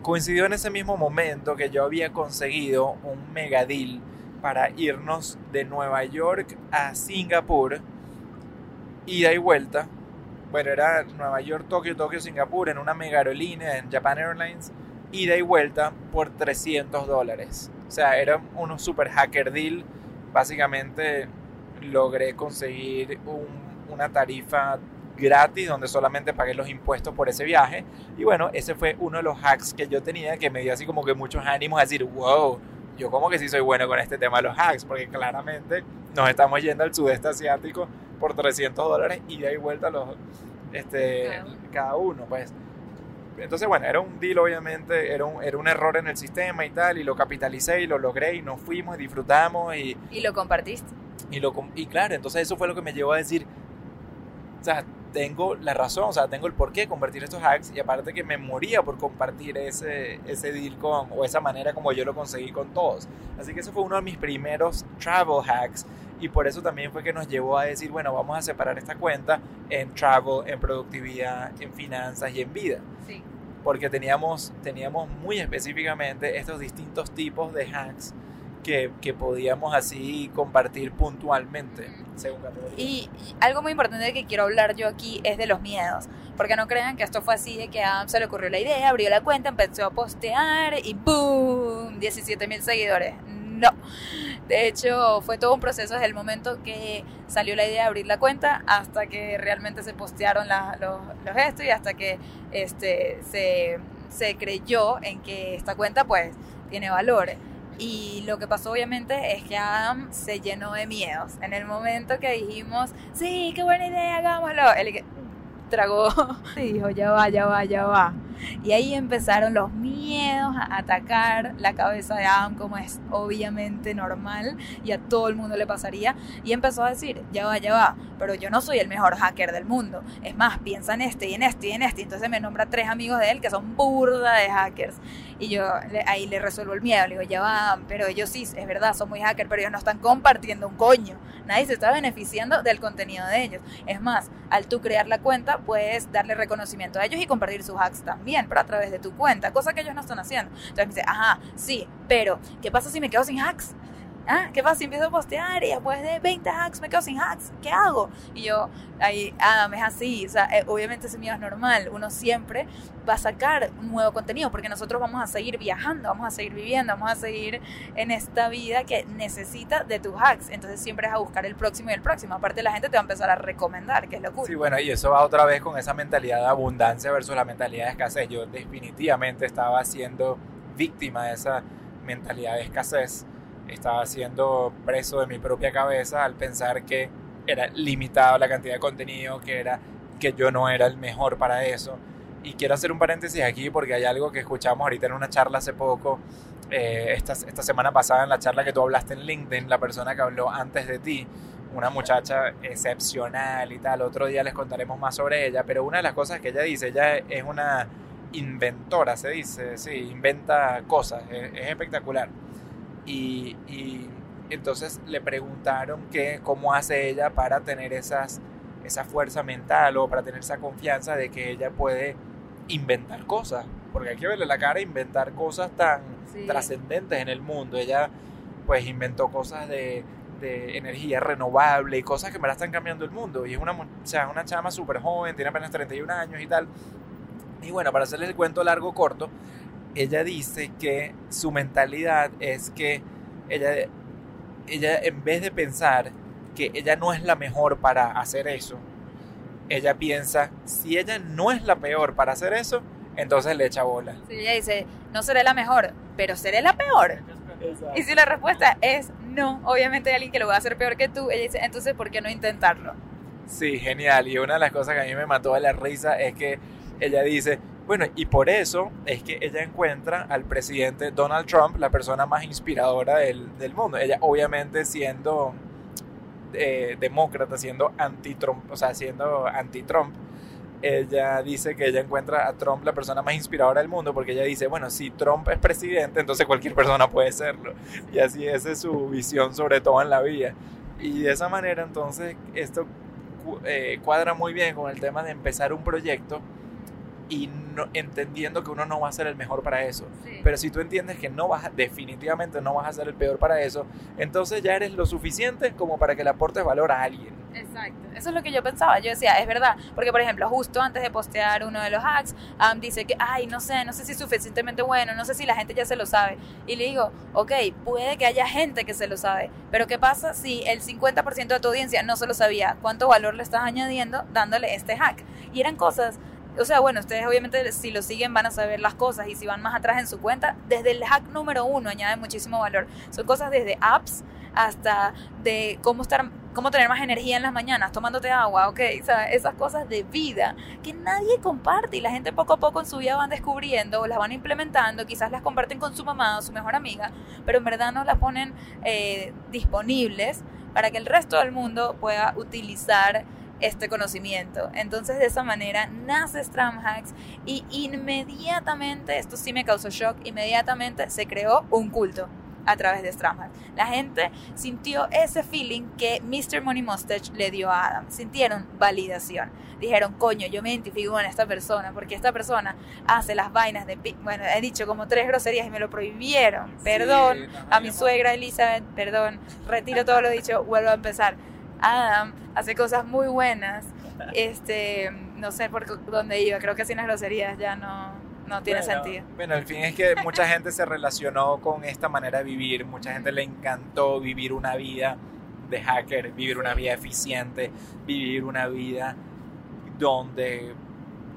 Coincidió en ese mismo momento que yo había conseguido un mega deal para irnos de Nueva York a Singapur, ida y vuelta. Bueno, era Nueva York, Tokio, Tokio, Singapur en una mega aerolínea en Japan Airlines, ida y vuelta por 300 dólares. O sea, era un super hacker deal. Básicamente logré conseguir un- una tarifa gratis donde solamente pagué los impuestos por ese viaje. Y bueno, ese fue uno de los hacks que yo tenía que me dio así como que muchos ánimos a decir, wow, yo como que sí soy bueno con este tema de los hacks, porque claramente nos estamos yendo al sudeste asiático por 300 dólares y de ahí vuelta los, este, cada uno, pues. Entonces, bueno, era un deal, obviamente, era un, era un error en el sistema y tal, y lo capitalicé y lo logré y nos fuimos y disfrutamos y, Y lo compartiste. y, lo, y claro, entonces eso fue lo que me llevó a decir, o sea, tengo la razón, o sea, tengo el por qué compartir estos hacks y aparte que me moría por compartir ese, ese deal con, o esa manera como yo lo conseguí con todos. Así que eso fue uno de mis primeros travel hacks y por eso también fue que nos llevó a decir, bueno, vamos a separar esta cuenta en travel, en productividad, en finanzas y en vida Sí. porque teníamos, teníamos muy específicamente estos distintos tipos de hacks que, que podíamos así compartir puntualmente según categoría. Y, y algo muy importante que quiero hablar yo aquí es de los miedos. Porque no crean que esto fue así de que a Adam se le ocurrió la idea, abrió la cuenta, empezó a postear y ¡boom! 17 mil seguidores. No. De hecho, fue todo un proceso desde el momento que salió la idea de abrir la cuenta hasta que realmente se postearon la- los, los gestos y hasta que este, se, se creyó en que esta cuenta pues tiene valor. Y lo que pasó obviamente es que Adam se llenó de miedos. En el momento que dijimos, sí, qué buena idea, hagámoslo, él tragó y dijo, ya va, ya va, ya va. Y ahí empezaron los miedos a atacar la cabeza de Adam, como es obviamente normal y a todo el mundo le pasaría. Y empezó a decir, ya va, ya va, pero yo no soy el mejor hacker del mundo. Es más, piensa en este y en este y en este. Entonces me nombra tres amigos de él que son burda de hackers. Y yo le- ahí le resuelvo el miedo. Le digo, ya va, pero ellos sí, es verdad, son muy hackers, pero ellos no están compartiendo un coño. Nadie se está beneficiando del contenido de ellos. Es más, al tú crear la cuenta, puedes darle reconocimiento a ellos y compartir sus hacks también, pero a través de tu cuenta, cosa que ellos no están haciendo. Entonces me dice, ajá, sí, pero ¿qué pasa si me quedo sin hacks? ¿Ah? ¿Qué pasa si empiezo a postear y después de 20 hacks me quedo sin hacks? ¿Qué hago? Y yo, ahí, Adam, es así. O sea, eh, obviamente ese miedo es normal. Uno siempre va a sacar un nuevo contenido porque nosotros vamos a seguir viajando, vamos a seguir viviendo, vamos a seguir en esta vida que necesita de tus hacks. Entonces siempre es a buscar el próximo y el próximo. Aparte la gente te va a empezar a recomendar, que es lo cool. Sí, bueno, y eso va otra vez con esa mentalidad de abundancia versus la mentalidad de escasez. Yo definitivamente estaba siendo víctima de esa mentalidad de escasez. Estaba siendo preso de mi propia cabeza al pensar que era limitado la cantidad de contenido, que era que yo no era el mejor para eso. Y quiero hacer un paréntesis aquí porque hay algo que escuchamos ahorita en una charla hace poco, eh, esta, esta semana pasada en la charla que tú hablaste en LinkedIn, la persona que habló antes de ti, una muchacha excepcional y tal. Otro día les contaremos más sobre ella, pero una de las cosas que ella dice, ella es una inventora, se dice, sí, inventa cosas, es espectacular. Y, y entonces le preguntaron que cómo hace ella para tener esas, esa fuerza mental o para tener esa confianza de que ella puede inventar cosas, porque hay que verle la cara inventar cosas tan Sí. trascendentes en el mundo. Ella pues inventó cosas de, de energía renovable y cosas que me la están cambiando el mundo. Y es una, o sea, una chama súper joven, tiene apenas 31 años y tal. Y bueno, para hacerles el cuento largo corto, ella dice que su mentalidad es que ella, ella en vez de pensar que ella no es la mejor para hacer eso, ella piensa, si ella no es la peor para hacer eso, entonces le echa bola. Sí, ella dice, no seré la mejor, pero seré la peor. Y si la respuesta es no, obviamente hay alguien que lo va a hacer peor que tú, ella dice, entonces ¿por qué no intentarlo? Sí, genial. Y una de las cosas que a mí me mató de la risa es que ella dice, bueno, y por eso es que ella encuentra al presidente Donald Trump la persona más inspiradora del, del mundo. Ella obviamente siendo eh, demócrata, siendo anti-Trump, o sea, siendo anti-Trump, ella dice que ella encuentra a Trump la persona más inspiradora del mundo porque ella dice, bueno, si Trump es presidente, entonces cualquier persona puede serlo. Y así es su visión sobre todo en la vida. Y de esa manera entonces esto eh, cuadra muy bien con el tema de empezar un proyecto y no, entendiendo que uno no va a ser el mejor para eso. Sí. Pero si tú entiendes que no vas definitivamente no vas a ser el peor para eso, entonces ya eres lo suficiente como para que le aportes valor a alguien. Exacto. Eso es lo que yo pensaba. Yo decía, es verdad. Porque, por ejemplo, justo antes de postear uno de los hacks, Am dice que, ay, no sé, no sé si es suficientemente bueno, no sé si la gente ya se lo sabe. Y le digo, ok, puede que haya gente que se lo sabe, pero ¿qué pasa si el 50% de tu audiencia no se lo sabía? ¿Cuánto valor le estás añadiendo dándole este hack? Y eran cosas o sea, bueno, ustedes obviamente si lo siguen van a saber las cosas y si van más atrás en su cuenta, desde el hack número uno añade muchísimo valor. Son cosas desde apps hasta de cómo estar, cómo tener más energía en las mañanas, tomándote agua, ok, esas cosas de vida que nadie comparte y la gente poco a poco en su vida van descubriendo, las van implementando, quizás las comparten con su mamá o su mejor amiga, pero en verdad no las ponen eh, disponibles para que el resto del mundo pueda utilizar este conocimiento. Entonces de esa manera nace Stramhacks y inmediatamente, esto sí me causó shock, inmediatamente se creó un culto a través de Stramhacks. La gente sintió ese feeling que Mr. Money Mustache le dio a Adam. Sintieron validación. Dijeron, coño, yo me identifico con esta persona porque esta persona hace las vainas de... pi-". Bueno, he dicho como tres groserías y me lo prohibieron. Perdón Sí, a mi suegra Elizabeth, perdón, retiro todo lo dicho, vuelvo a empezar. Adam hace cosas muy buenas. Este, no sé por dónde iba, creo que sin las groserías ya no, no tiene Bueno, sentido. Bueno, el fin es que mucha gente se relacionó con esta manera de vivir, mucha gente le encantó vivir una vida de hacker, vivir una vida eficiente, vivir una vida donde,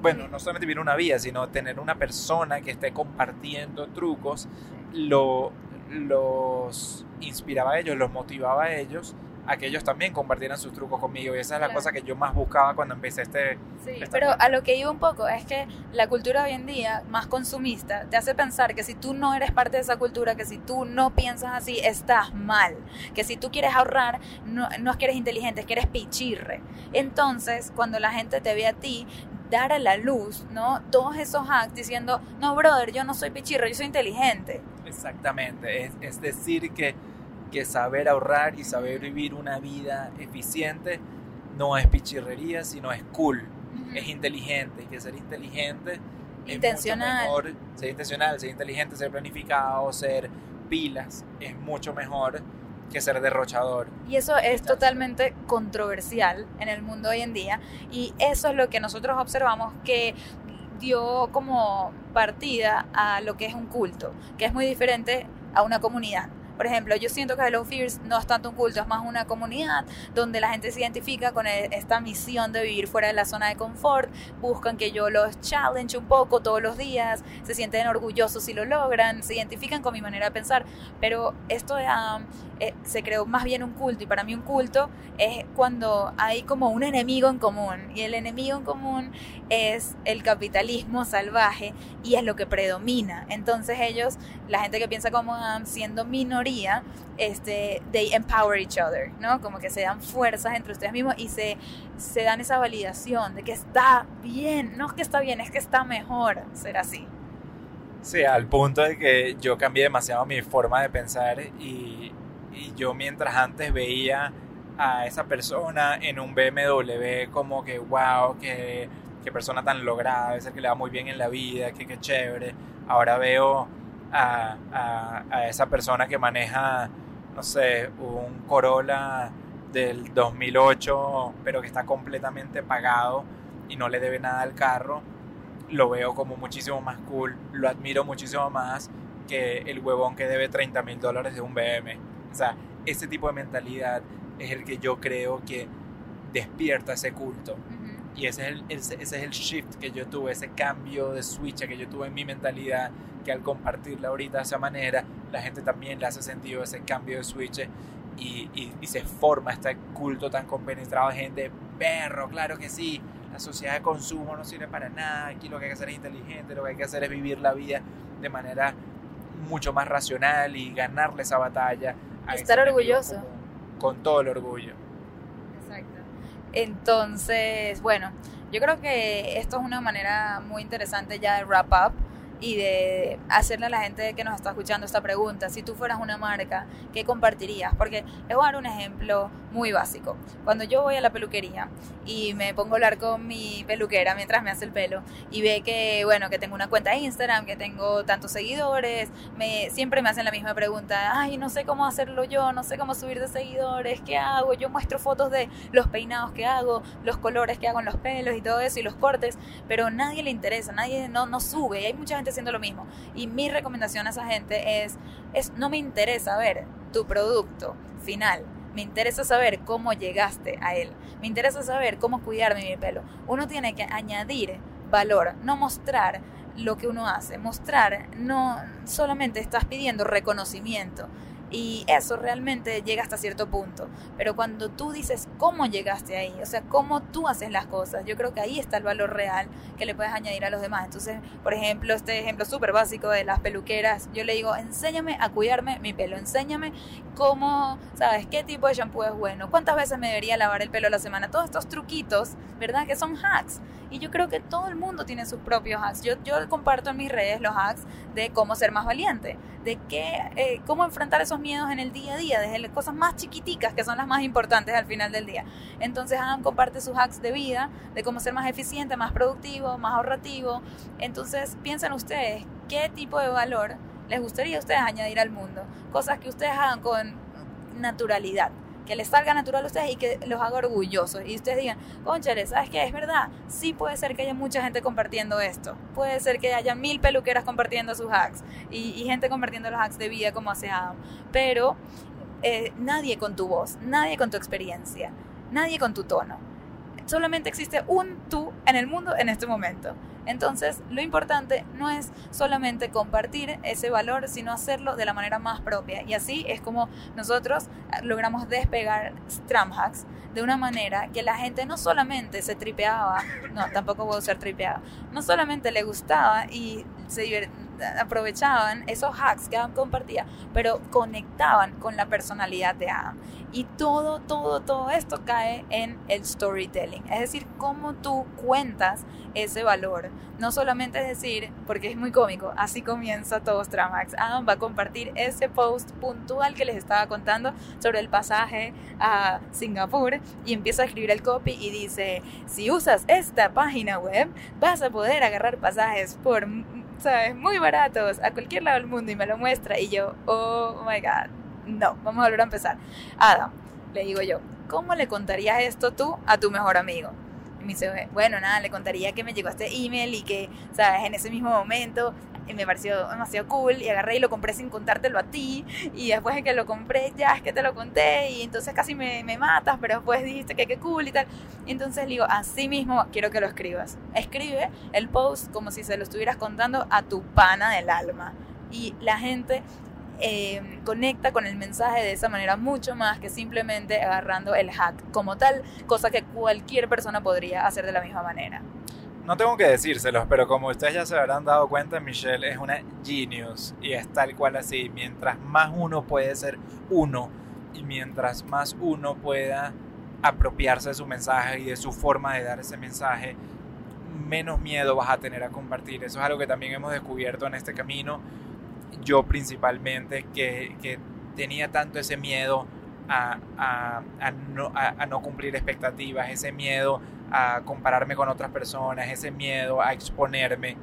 bueno, no solamente vivir una vida, sino tener una persona que esté compartiendo trucos, lo, los inspiraba a ellos, los motivaba a ellos a que ellos también compartieran sus trucos conmigo y esa es la Claro. cosa que yo más buscaba cuando empecé este Sí, Está pero a lo que iba un poco es que la cultura hoy en día, más consumista, te hace pensar que si tú no eres parte de esa cultura, que si tú no piensas así, estás mal. Que si tú quieres ahorrar, no, no es que eres inteligente, es que eres pichirre. Entonces, cuando la gente te ve a ti dar a la luz, ¿no? Todos esos hacks diciendo, no, brother, yo no soy pichirre, yo soy inteligente. Exactamente, es, es decir que, que saber ahorrar y saber vivir una vida eficiente no es pichirrería, sino es cool, es inteligente y que ser inteligente es mucho mejor, ser intencional, ser inteligente, ser planificado, ser pilas es mucho mejor que ser derrochador. Y eso es totalmente controversial en el mundo hoy en día. Y eso es lo que nosotros observamos que dio como partida a lo que es un culto, que es muy diferente a una comunidad. Por ejemplo, yo siento que Hello Fears no es tanto un culto, es más una comunidad donde la gente se identifica con e- esta misión de vivir fuera de la zona de confort, buscan que yo los challenge un poco todos los días, se sienten orgullosos si lo logran, se identifican con mi manera de pensar, pero esto de Adam eh, se creó más bien un culto y para mí un culto es cuando hay como un enemigo en común y el enemigo en común es el capitalismo salvaje y es lo que predomina. Entonces ellos, la gente que piensa como Adam, siendo minoría, este, they empower each other, ¿no? Como que se dan fuerzas entre ustedes mismos y se, se dan esa validación de que está bien, no es que está bien, es que está mejor ser así. Sí, al punto de que yo cambié demasiado mi forma de pensar y, y yo mientras antes veía a esa persona en un BMW como que wow, que, que persona tan lograda, debe ser que le va muy bien en la vida, que qué chévere. Ahora veo a, a, a esa persona que maneja, no sé, un Corolla del 2008, pero que está completamente pagado y no le debe nada al carro lo veo como muchísimo más cool, lo admiro muchísimo más que el huevón que debe 30 mil dólares de un BM. O sea, ese tipo de mentalidad es el que yo creo que despierta ese culto. Y ese es, el, ese, ese es el shift que yo tuve, ese cambio de switch que yo tuve en mi mentalidad, que al compartirla ahorita de esa manera, la gente también le hace sentido ese cambio de switch y, y, y se forma este culto tan compenetrado de gente, perro, claro que sí, la sociedad de consumo no sirve para nada, aquí lo que hay que hacer es inteligente, lo que hay que hacer es vivir la vida de manera mucho más racional y ganarle esa batalla. a Estar orgulloso. común, Con todo el orgullo. Exacto. Entonces, bueno, Yo creo que esto es una manera muy interesante ya de wrap up y de hacerle a la gente que nos está escuchando esta pregunta, si tú fueras una marca, ¿qué compartirías? Porque les voy a dar un ejemplo muy básico. Cuando yo voy a la peluquería y me pongo a hablar con mi peluquera mientras me hace el pelo y ve que, bueno, que tengo una cuenta de Instagram, que tengo tantos seguidores, me, siempre me hacen la misma pregunta, ay, no sé cómo hacerlo yo, no sé cómo subir de seguidores, ¿qué hago? Yo muestro fotos de los peinados que hago, los colores que hago en los pelos y todo eso y los cortes, pero nadie le interesa, nadie no, no sube, y hay mucha gente haciendo lo mismo. Y mi recomendación a esa gente es, es no me interesa ver tu producto final, me interesa saber cómo llegaste a él. Me interesa saber cómo cuidarme mi pelo. Uno tiene que añadir valor, no mostrar lo que uno hace. Mostrar, no solamente estás pidiendo reconocimiento. Y eso realmente llega hasta cierto punto. Pero cuando tú dices cómo llegaste ahí, o sea, cómo tú haces las cosas, yo creo que ahí está el valor real que le puedes añadir a los demás. Entonces, por ejemplo, este ejemplo súper básico de las peluqueras, yo le digo, enséñame a cuidarme mi pelo, enséñame cómo, ¿sabes? ¿Qué tipo de shampoo es bueno? ¿Cuántas veces me debería lavar el pelo a la semana? Todos estos truquitos, ¿verdad? Que son hacks. Y yo creo que todo el mundo tiene sus propios hacks. Yo, yo comparto en mis redes los hacks de cómo ser más valiente, de qué, eh, cómo enfrentar esos miedos en el día a día, desde las cosas más chiquiticas que son las más importantes al final del día. Entonces Adam comparte sus hacks de vida, de cómo ser más eficiente, más productivo, más ahorrativo. Entonces piensen ustedes qué tipo de valor les gustaría a ustedes añadir al mundo. Cosas que ustedes hagan con naturalidad que les salga natural a ustedes y que los haga orgullosos. Y ustedes digan, conchale, ¿sabes qué? Es verdad, sí puede ser que haya mucha gente compartiendo esto. Puede ser que haya mil peluqueras compartiendo sus hacks y, gente compartiendo los hacks de vida como hace Adam. Pero eh, nadie con tu voz, nadie con tu experiencia, nadie con tu tono. Solamente existe un tú en el mundo en este momento. Entonces, lo importante no es solamente compartir ese valor, sino hacerlo de la manera más propia. Y así es como nosotros logramos despegar Stramhacks de una manera que la gente no solamente se tripeaba, no, tampoco puedo ser tripeada, no solamente le gustaba y se aprovechaban esos hacks que Adam compartía, pero conectaban con la personalidad de Adam. Y todo, todo, todo esto cae en el storytelling, es decir, cómo tú cuentas ese valor. No solamente decir, porque es muy cómico, así comienza todo Stramax. Adam va a compartir ese post puntual que les estaba contando sobre el pasaje a Singapur y empieza a escribir el copy y dice, si usas esta página web, vas a poder agarrar pasajes por, ¿sabes? Muy baratos a cualquier lado del mundo y me lo muestra y yo, oh my god no, vamos a volver a empezar. Adam, le digo yo, ¿cómo le contarías esto tú a tu mejor amigo? Y me dice, bueno, nada, le contaría que me llegó este email y que, sabes, en ese mismo momento eh, me pareció demasiado cool y agarré y lo compré sin contártelo a ti. Y después de que lo compré ya es que te lo conté y entonces casi me, me matas pero después dijiste que qué cool y tal. Entonces le digo así mismo quiero que lo escribas. Escribe el post como si se lo estuvieras contando a tu pana del alma y la gente eh, conecta con el mensaje de esa manera mucho más que simplemente agarrando el hack como tal, cosa que cualquier persona podría hacer de la misma manera. No tengo que decírselos, pero como ustedes ya se habrán dado cuenta, Michelle es una genius y es tal cual así. Mientras más uno puede ser uno y mientras más uno pueda apropiarse de su mensaje y de su forma de dar ese mensaje, menos miedo vas a tener a compartir. Eso es algo que también hemos descubierto en este camino yo principalmente, que, tenía tanto ese miedo a, no, cumplir expectativas, ese miedo a compararme con otras personas, ese miedo a exponerme.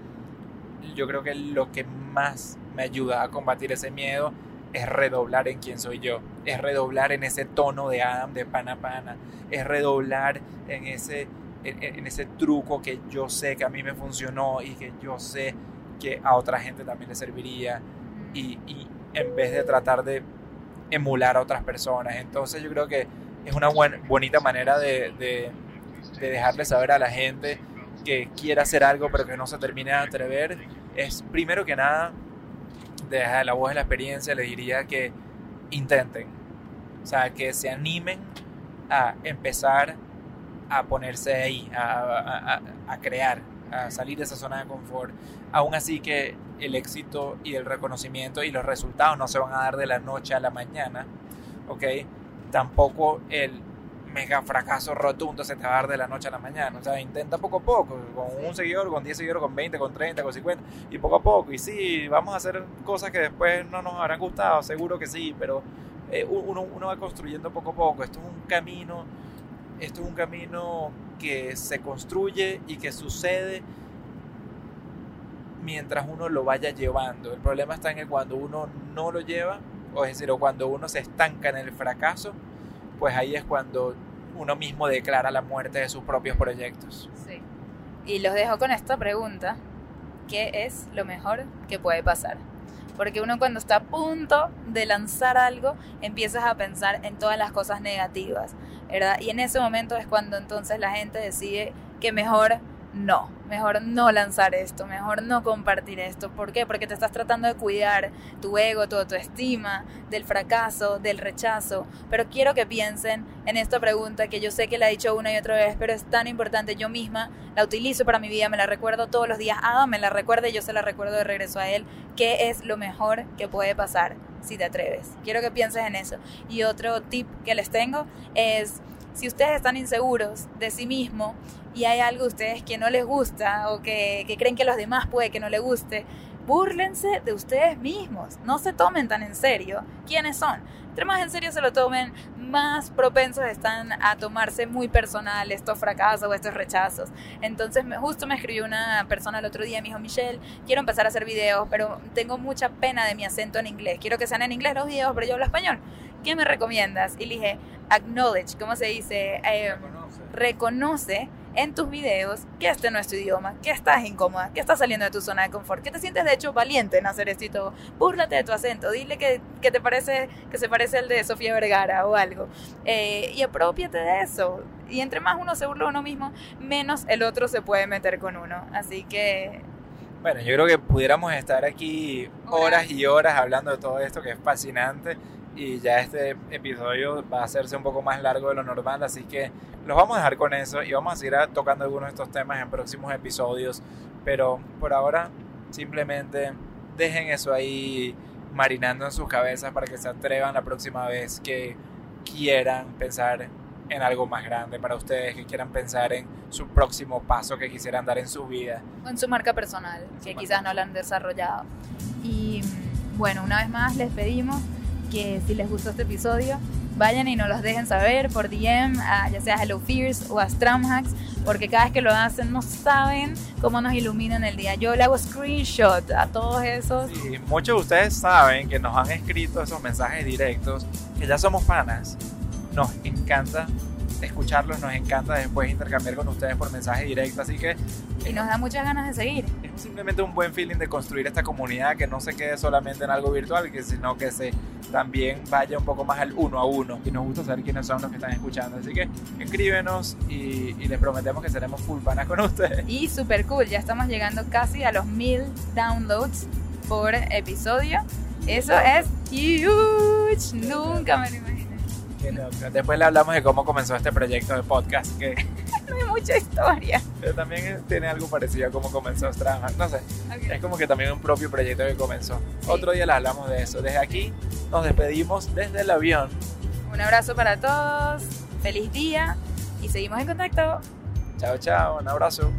Yo creo que lo que más me ayuda a combatir ese miedo es redoblar en quién soy yo, es redoblar en ese tono de Adam de pana pana, es redoblar en ese, en ese truco que yo sé que a mí me funcionó y que yo sé que a otra gente también le serviría y, en vez de tratar de emular a otras personas. Entonces yo creo que es una bonita manera de, dejarle saber a la gente que quiere hacer algo pero que no se termine de atrever. Es primero que nada, desde la voz de la experiencia, le diría que intenten. O sea, que se animen a empezar a ponerse ahí, a, a crear, a salir de esa zona de confort. Aún así que el éxito y el reconocimiento y los resultados no se van a dar de la noche a la mañana, ¿ok? Tampoco el mega fracaso rotundo se te va a dar de la noche a la mañana. O sea, intenta poco a poco, con un seguidor, con 10 seguidores, con 20, con 30, con 50, y poco a poco. Y sí, vamos a hacer cosas que después no nos habrán gustado, seguro que sí, pero eh, uno, va construyendo poco a poco. Esto es un camino, esto es un camino que se construye y que sucede mientras uno lo vaya llevando. El problema está en que cuando uno no lo lleva, o es decir, o cuando uno se estanca en el fracaso, pues ahí es cuando uno mismo declara la muerte de sus propios proyectos. Sí. Y los dejo con esta pregunta. ¿Qué es lo mejor que puede pasar? Porque uno cuando está a punto de lanzar algo, empiezas a pensar en todas las cosas negativas, ¿verdad? Y en ese momento es cuando entonces la gente decide que mejor no, mejor no lanzar esto, mejor no compartir esto. ¿Por qué? Porque te estás tratando de cuidar tu ego, tu autoestima, del fracaso, del rechazo. Pero quiero que piensen en esta pregunta que yo sé que la he dicho una y otra vez, pero es tan importante. Yo misma la utilizo para mi vida, me la recuerdo todos los días. Adam me la recuerda y yo se la recuerdo de regreso a él. ¿Qué es lo mejor que puede pasar si te atreves? Quiero que pienses en eso. Y otro tip que les tengo es si ustedes están inseguros de sí mismo y hay algo de ustedes que no les gusta o que, que creen que a los demás puede que no les guste, búrlense de ustedes mismos. No se tomen tan en serio quiénes son. Entre más en serio se lo tomen, más propensos están a tomarse muy personal estos fracasos o estos rechazos. Entonces, justo me escribió una persona el otro día, me dijo, Michelle, quiero empezar a hacer videos, pero tengo mucha pena de mi acento en inglés. Quiero que sean en inglés los videos, pero yo hablo español. ¿Qué me recomiendas? Y le dije, acknowledge, ¿cómo se dice? Eh, reconoce en tus videos que este no es tu idioma, que estás incómoda, que estás saliendo de tu zona de confort, que te sientes de hecho valiente en hacer esto y todo. Búrlate de tu acento, dile que, que te parece, que se parece al de Sofía Vergara o algo. Eh, y apropiate de eso. Y entre más uno se burla de uno mismo, menos el otro se puede meter con uno. Así que bueno, yo creo que pudiéramos estar aquí horas y horas hablando de todo esto que es fascinante y ya este episodio va a hacerse un poco más largo de lo normal, así que los vamos a dejar con eso y vamos a seguir tocando algunos de estos temas en próximos episodios, pero por ahora simplemente dejen eso ahí marinando en sus cabezas para que se atrevan la próxima vez que quieran pensar en algo más grande para ustedes, que quieran pensar en su próximo paso que quisieran dar en su vida. En su marca personal, que quizás no la han desarrollado. Y bueno, una vez más les pedimos que si les gustó este episodio, vayan y nos los dejen saber por DM, ya sea Hello Fears o a Stramhacks, porque cada vez que lo hacen no saben cómo nos iluminan el día. Yo le hago screenshot a todos esos. Sí, muchos de ustedes saben que nos han escrito esos mensajes directos, que ya somos panas. Nos encanta escucharlos, nos encanta después intercambiar con ustedes por mensaje directo, así que... Y nos da muchas ganas de seguir. Es simplemente un buen feeling de construir esta comunidad que no se quede solamente en algo virtual, que sino que se también vaya un poco más al uno a uno. Y nos gusta saber quiénes son los que están escuchando. Así que escríbenos y, y les prometemos que seremos full panas con ustedes. Y super cool, ya estamos llegando casi a los mil downloads por episodio. Eso es huge. Nunca me lo imaginé. Después le hablamos de cómo comenzó este proyecto de podcast. Que no hay mucha historia. Pero también tiene algo parecido a cómo comenzó Strava. No sé. Okay. Es como que también un propio proyecto que comenzó. Sí. Otro día le hablamos de eso. Desde aquí nos despedimos desde el avión. Un abrazo para todos. Feliz día. Y seguimos en contacto. Chao, chao. Un abrazo.